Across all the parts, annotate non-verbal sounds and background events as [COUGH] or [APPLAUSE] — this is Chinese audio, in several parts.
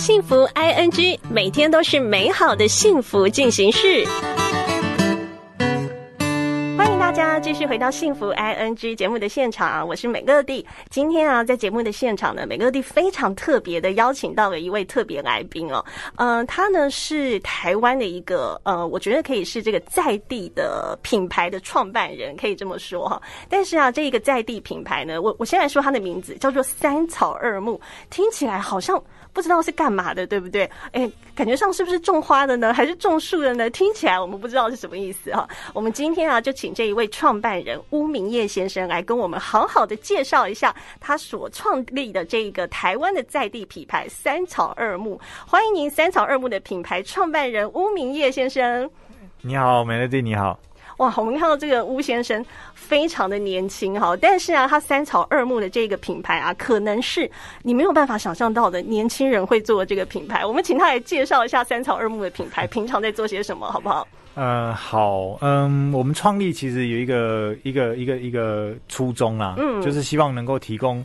幸福 I N G，每天都是美好的幸福进行式。继续回到幸福 I N G 节目的现场啊，我是美乐蒂。今天啊，在节目的现场呢，美乐蒂非常特别的邀请到了一位特别来宾哦。嗯，他呢是台湾的一个呃，我觉得可以是这个在地的品牌的创办人，可以这么说哈。但是啊，这一个在地品牌呢，我我先来说它的名字，叫做三草二木，听起来好像。不知道是干嘛的，对不对？哎，感觉上是不是种花的呢，还是种树的呢？听起来我们不知道是什么意思哈。我们今天啊，就请这一位创创办人巫明业先生来跟我们好好的介绍一下他所创立的这个台湾的在地品牌三草二木。欢迎您，三草二木的品牌创办人巫明业先生。你好，美乐蒂，你好。哇，我们看到这个巫先生非常的年轻哈，但是啊，他三草二木的这个品牌啊，可能是你没有办法想象到的年轻人会做这个品牌。我们请他来介绍一下三草二木的品牌，平常在做些什么，好不好？呃，好，嗯，我们创立其实有一个一个一个一个初衷啦，嗯，就是希望能够提供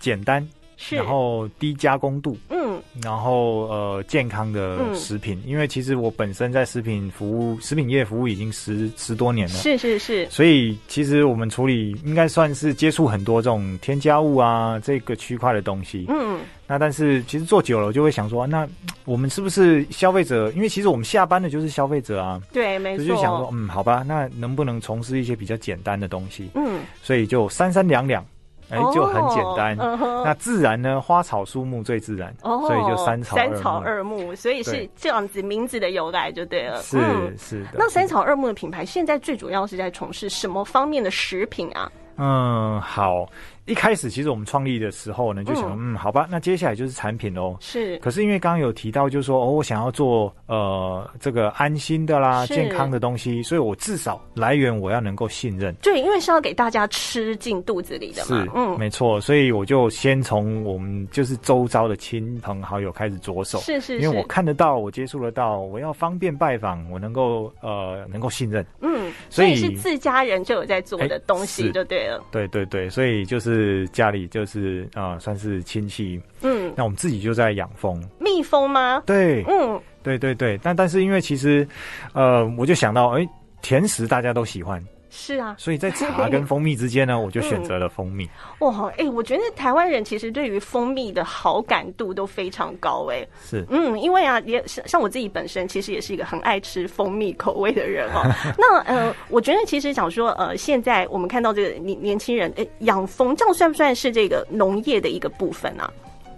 简单。然后低加工度，嗯，然后呃健康的食品，因为其实我本身在食品服务、食品业服务已经十十多年了，是是是，所以其实我们处理应该算是接触很多这种添加物啊这个区块的东西，嗯，那但是其实做久了，我就会想说，那我们是不是消费者？因为其实我们下班的就是消费者啊，对，没错，就想说，嗯，好吧，那能不能从事一些比较简单的东西？嗯，所以就三三两两。哎，就很简单。那自然呢？花草树木最自然，所以就三草三草二木，所以是这样子名字的由来就对了。是是的。那三草二木的品牌现在最主要是在从事什么方面的食品啊？嗯，好。一开始其实我们创立的时候呢，就想嗯，好吧，那接下来就是产品喽。是。可是因为刚刚有提到，就是说哦，我想要做呃这个安心的啦、健康的东西，所以我至少来源我要能够信任。对，因为是要给大家吃进肚子里的嘛。是，嗯，没错。所以我就先从我们就是周遭的亲朋好友开始着手。是是。因为我看得到，我接触得到，我要方便拜访，我能够呃能够信任。嗯。所以是自家人就有在做的东西，就对了。对对对，所以就是。是家里就是啊，算是亲戚。嗯，那我们自己就在养蜂，蜜蜂吗？对，嗯，对对对。但但是因为其实，呃，我就想到，哎，甜食大家都喜欢。是啊，所以在茶跟 [LAUGHS] 蜂蜜之间呢，我就选择了蜂蜜。哇，哎，我觉得台湾人其实对于蜂蜜的好感度都非常高，哎，是，嗯，因为啊，也像像我自己本身其实也是一个很爱吃蜂蜜口味的人哦。[LAUGHS] 那呃，我觉得其实想说，呃，现在我们看到这个年年轻人，哎，养蜂这样算不算是这个农业的一个部分啊？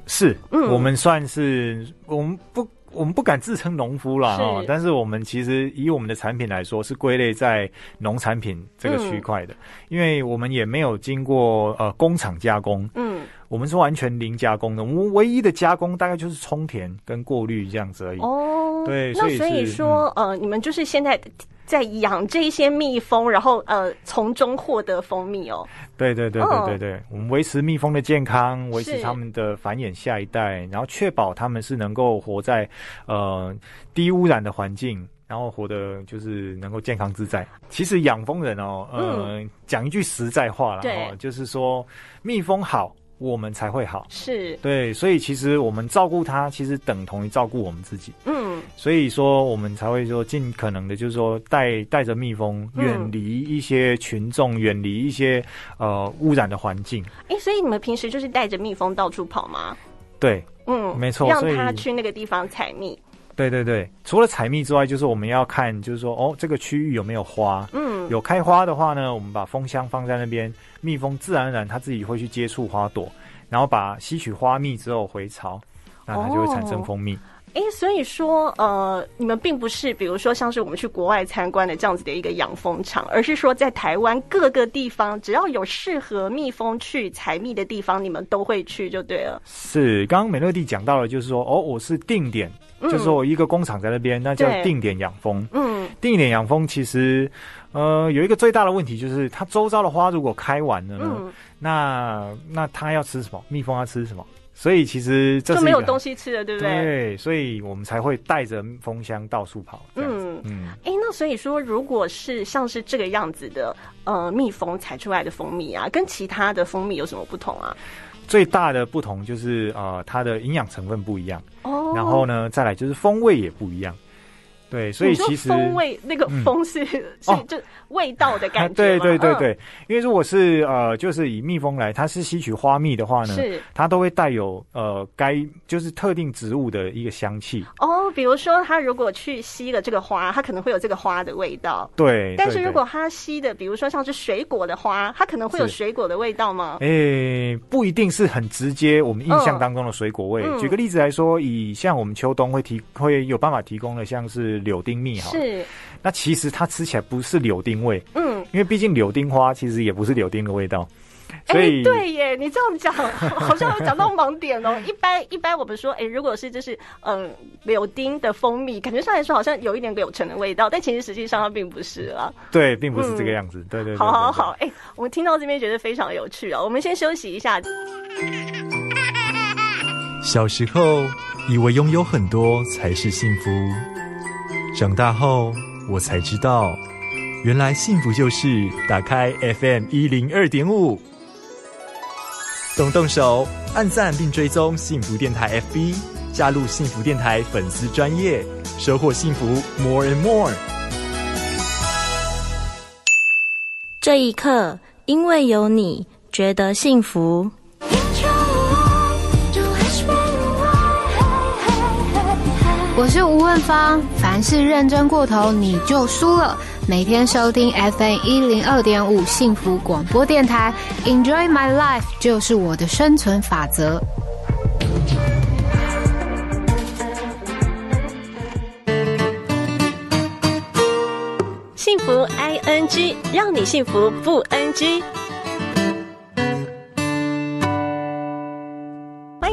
是，嗯，我们算是我们不。我们不敢自称农夫啦，啊，但是我们其实以我们的产品来说，是归类在农产品这个区块的，因为我们也没有经过呃工厂加工，嗯，我们是完全零加工的，我们唯一的加工大概就是充填跟过滤这样子而已。哦，对，那所以说呃，你们就是现在。在养这些蜜蜂，然后呃从中获得蜂蜜哦。对对对对对对，我们维持蜜蜂的健康，维持它们的繁衍下一代，然后确保它们是能够活在呃低污染的环境，然后活得就是能够健康自在。其实养蜂人哦，呃讲一句实在话了哦，就是说蜜蜂好。我们才会好，是对，所以其实我们照顾它，其实等同于照顾我们自己。嗯，所以说我们才会说尽可能的，就是说带带着蜜蜂远离一些群众，远离一些呃污染的环境。哎，所以你们平时就是带着蜜蜂到处跑吗？对，嗯，没错，让它去那个地方采蜜。对对对，除了采蜜之外，就是我们要看，就是说哦，这个区域有没有花？嗯，有开花的话呢，我们把蜂箱放在那边。蜜蜂自然而然，它自己会去接触花朵，然后把吸取花蜜之后回巢，那它就会产生蜂蜜。哎，所以说，呃，你们并不是比如说像是我们去国外参观的这样子的一个养蜂场，而是说在台湾各个地方，只要有适合蜜蜂去采蜜的地方，你们都会去就对了。是，刚刚美乐蒂讲到了，就是说，哦，我是定点，就是说一个工厂在那边，那叫定点养蜂。嗯，定点养蜂其实。呃，有一个最大的问题就是，它周遭的花如果开完了呢，那那它要吃什么？蜜蜂要吃什么？所以其实这就没有东西吃了，对不对？对，所以我们才会带着蜂箱到处跑。嗯嗯，哎，那所以说，如果是像是这个样子的，呃，蜜蜂采出来的蜂蜜啊，跟其他的蜂蜜有什么不同啊？最大的不同就是呃，它的营养成分不一样。哦，哦，然后呢，再来就是风味也不一样。对，所以其实风味那个风是是就味道的感觉。对对对对，因为如果是呃，就是以蜜蜂来，它是吸取花蜜的话呢，是它都会带有呃该就是特定植物的一个香气。哦，比如说它如果去吸了这个花，它可能会有这个花的味道。对，但是如果它吸的，比如说像是水果的花，它可能会有水果的味道吗？诶，不一定是很直接，我们印象当中的水果味。举个例子来说，以像我们秋冬会提会有办法提供的，像是柳丁蜜哈，是。那其实它吃起来不是柳丁味，嗯，因为毕竟柳丁花其实也不是柳丁的味道。所以对耶，你这样讲 [LAUGHS] 好像有讲到盲点哦。[LAUGHS] 一般一般我们说，哎，如果是就是嗯柳丁的蜂蜜，感觉上来说好像有一点柳橙的味道，但其实实际上它并不是啊。对，并不是这个样子。对对。好好好，哎，我们听到这边觉得非常有趣啊。我们先休息一下。小时候以为拥有很多才是幸福。长大后，我才知道，原来幸福就是打开 FM 一零二点五，动动手按赞并追踪幸福电台 FB，加入幸福电台粉丝专业，收获幸福 more and more。这一刻，因为有你，觉得幸福。我是吴问芳，凡事认真过头你就输了。每天收听 FM 一零二点五幸福广播电台，Enjoy my life 就是我的生存法则。幸福 ing 让你幸福不 N G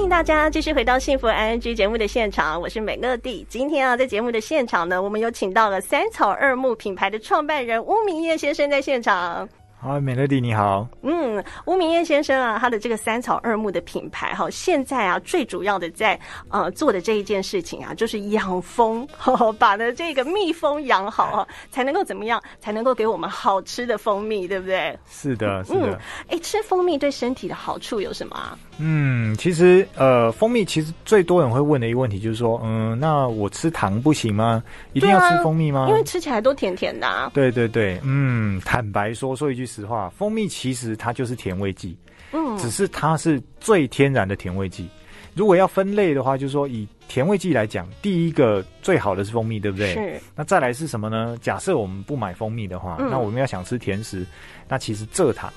大家继续回到幸福 ING 节目的现场，我是美乐蒂。今天啊，在节目的现场呢，我们有请到了三草二木品牌的创办人巫明业先生在现场。好，美乐蒂你好。嗯，吴明燕先生啊，他的这个三草二木的品牌哈，现在啊最主要的在呃做的这一件事情啊，就是养蜂，[LAUGHS] 把的这个蜜蜂养好啊，才能够怎么样，才能够给我们好吃的蜂蜜，对不对？是的，是的。哎，吃蜂蜜对身体的好处有什么？啊嗯，其实呃，蜂蜜其实最多人会问的一个问题就是说，嗯，那我吃糖不行吗？一定要吃蜂蜜吗？因为吃起来都甜甜的。啊对对对，嗯，坦白说，说一句。实话，蜂蜜其实它就是甜味剂，嗯，只是它是最天然的甜味剂。如果要分类的话，就是说以甜味剂来讲，第一个最好的是蜂蜜，对不对？是。那再来是什么呢？假设我们不买蜂蜜的话，那我们要想吃甜食，那其实蔗糖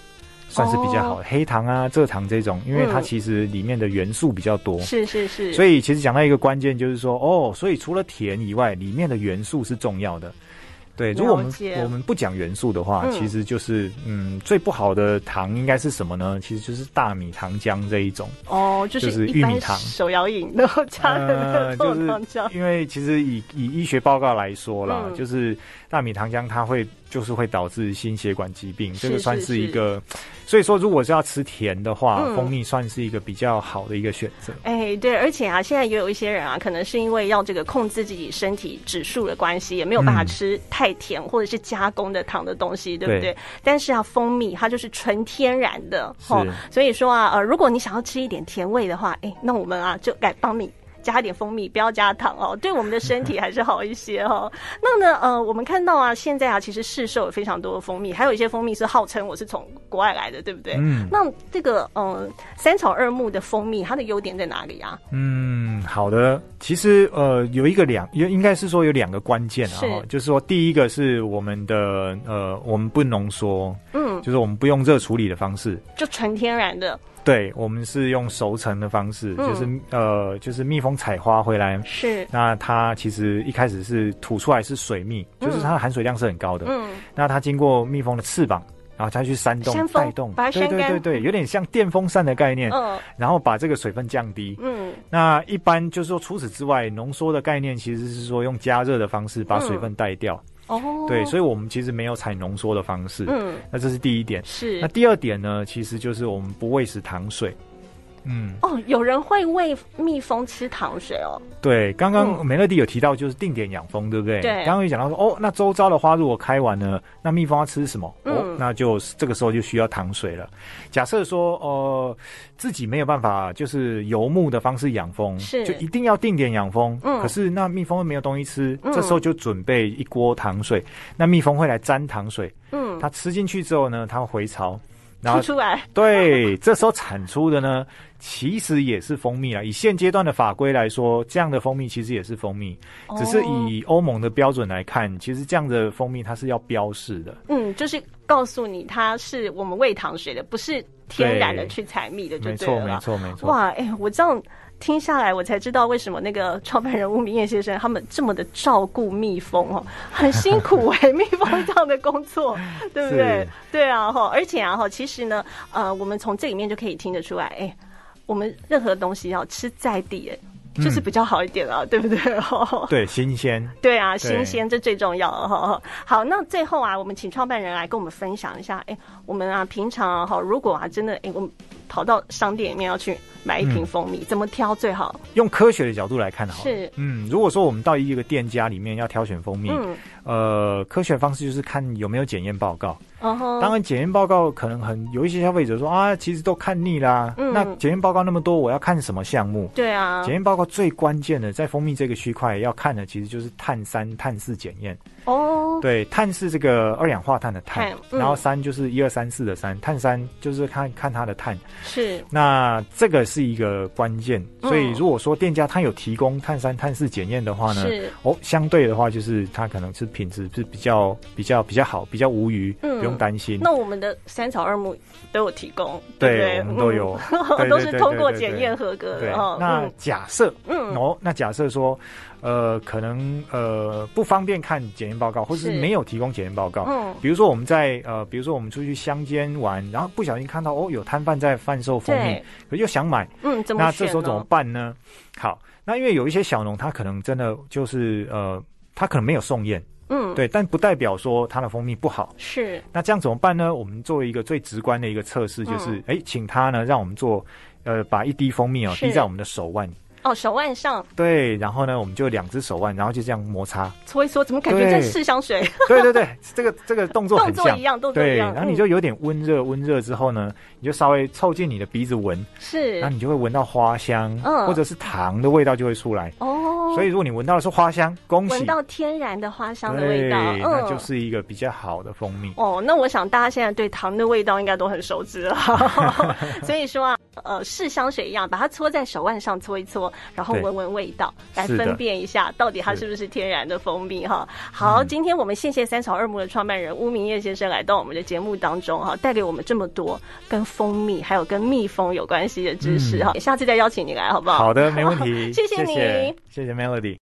算是比较好的，黑糖啊、蔗糖这种，因为它其实里面的元素比较多。是是是。所以其实讲到一个关键，就是说哦，所以除了甜以外，里面的元素是重要的。对，如果我们我们不讲元素的话，其实就是嗯，最不好的糖应该是什么呢？其实就是大米糖浆这一种哦，就是玉米糖手摇饮然后加的糖浆。因为其实以以医学报告来说啦，就是大米糖浆它会。就是会导致心血管疾病，这个算是一个。所以说，如果是要吃甜的话，蜂蜜算是一个比较好的一个选择。哎，对，而且啊，现在也有一些人啊，可能是因为要这个控制自己身体指数的关系，也没有办法吃太甜或者是加工的糖的东西，对不对？但是啊，蜂蜜它就是纯天然的，哦，所以说啊，呃，如果你想要吃一点甜味的话，哎，那我们啊就来帮你。加一点蜂蜜，不要加糖哦，[LAUGHS] 对我们的身体还是好一些哦。那呢，呃，我们看到啊，现在啊，其实市售有非常多的蜂蜜，还有一些蜂蜜是号称我是从国外来的，对不对？嗯。那这个呃，三草二木的蜂蜜，它的优点在哪里啊？嗯，好的，其实呃，有一个两，应应该是说有两个关键啊，就是说第一个是我们的呃，我们不浓缩，嗯，就是我们不用热处理的方式，就纯天然的。对，我们是用熟成的方式，就是呃，就是蜜蜂采花回来，是。那它其实一开始是吐出来是水蜜，就是它的含水量是很高的。嗯，那它经过蜜蜂的翅膀，然后再去扇动带动，对对对对，有点像电风扇的概念。嗯，然后把这个水分降低。嗯，那一般就是说，除此之外，浓缩的概念其实是说用加热的方式把水分带掉。哦，对，所以我们其实没有采浓缩的方式，嗯，那这是第一点。是，那第二点呢，其实就是我们不喂食糖水。嗯，哦，有人会喂蜜蜂吃糖水哦。对，刚刚梅乐蒂有提到就是定点养蜂，对不对？对。刚刚有讲到说，哦，那周遭的花如果开完了，那蜜蜂要吃什么？哦，那就这个时候就需要糖水了。假设说，呃，自己没有办法，就是游牧的方式养蜂，是，就一定要定点养蜂。嗯。可是那蜜蜂又没有东西吃，这时候就准备一锅糖水，那蜜蜂会来沾糖水。嗯。它吃进去之后呢，它会回巢。然后出来，对，这时候产出的呢，其实也是蜂蜜啊。以现阶段的法规来说，这样的蜂蜜其实也是蜂蜜，只是以欧盟的标准来看，其实这样的蜂蜜它是要标示的。嗯，就是告诉你它是我们喂糖水的，不是天然的去采蜜的，就对了。没错，没错，没错。哇，哎，我这样。听下来，我才知道为什么那个 [LAUGHS] 创办人吴明燕先生他们这么的照顾蜜蜂哦，很辛苦哎，[LAUGHS] 蜜蜂这样的工作，[LAUGHS] 对不对？对啊哈，而且啊哈，其实呢，呃，我们从这里面就可以听得出来，哎，我们任何东西要吃在地，就是比较好一点啊，对不对？对，新鲜。对啊，新鲜这最重要哈。好，那最后啊，我们请创办人来跟我们分享一下，哎，我们啊平常哈，如果啊真的哎，我们跑到商店里面要去。买一瓶蜂蜜怎么挑最好？用科学的角度来看好。是，嗯，如果说我们到一个店家里面要挑选蜂蜜，呃，科学方式就是看有没有检验报告。哦，当然检验报告可能很有一些消费者说啊，其实都看腻啦。嗯，那检验报告那么多，我要看什么项目？对啊，检验报告最关键的在蜂蜜这个区块要看的，其实就是碳三、碳四检验。哦，对，碳是这个二氧化碳的碳，然后三就是一二三四的三，碳三就是看看它的碳。是，那这个是一个关键，所以如果说店家他有提供碳三、碳四检验的话呢，是。哦，相对的话就是它可能是品质是比较比较比较好，比较无虞，不用担心。那我们的三草二木都有提供，对，我们都有，[LAUGHS] 都是通过检验合格的。那假设，嗯，哦，那假设说。呃，可能呃不方便看检验报告，或者是没有提供检验报告。嗯，比如说我们在呃，比如说我们出去乡间玩，然后不小心看到哦有摊贩在贩售蜂蜜，可又想买，嗯，那这时候怎么办呢？好，那因为有一些小农他可能真的就是呃，他可能没有送验，嗯，对，但不代表说他的蜂蜜不好。是，那这样怎么办呢？我们作为一个最直观的一个测试，就是哎，请他呢让我们做呃，把一滴蜂蜜哦滴在我们的手腕。哦，手腕上对，然后呢，我们就两只手腕，然后就这样摩擦，搓一搓，怎么感觉在试香水？对对对，这个这个动作动作一样，动作一样。然后你就有点温热，温热之后呢，你就稍微凑近你的鼻子闻，是，然后你就会闻到花香，嗯，或者是糖的味道就会出来。哦，所以如果你闻到的是花香，恭喜，闻到天然的花香的味道，那就是一个比较好的蜂蜜。哦，那我想大家现在对糖的味道应该都很熟知了。[LAUGHS] 所以说啊，呃，试香水一样，把它搓在手腕上搓一搓，然后闻闻。味道来分辨一下，到底它是不是天然的蜂蜜哈？好，今天我们谢谢三草二木的创办人巫明业先生来到我们的节目当中哈，带给我们这么多跟蜂蜜还有跟蜜蜂有关系的知识哈。下次再邀请你来好不好？好的，没问题。[LAUGHS] 谢谢你，谢谢 Melody。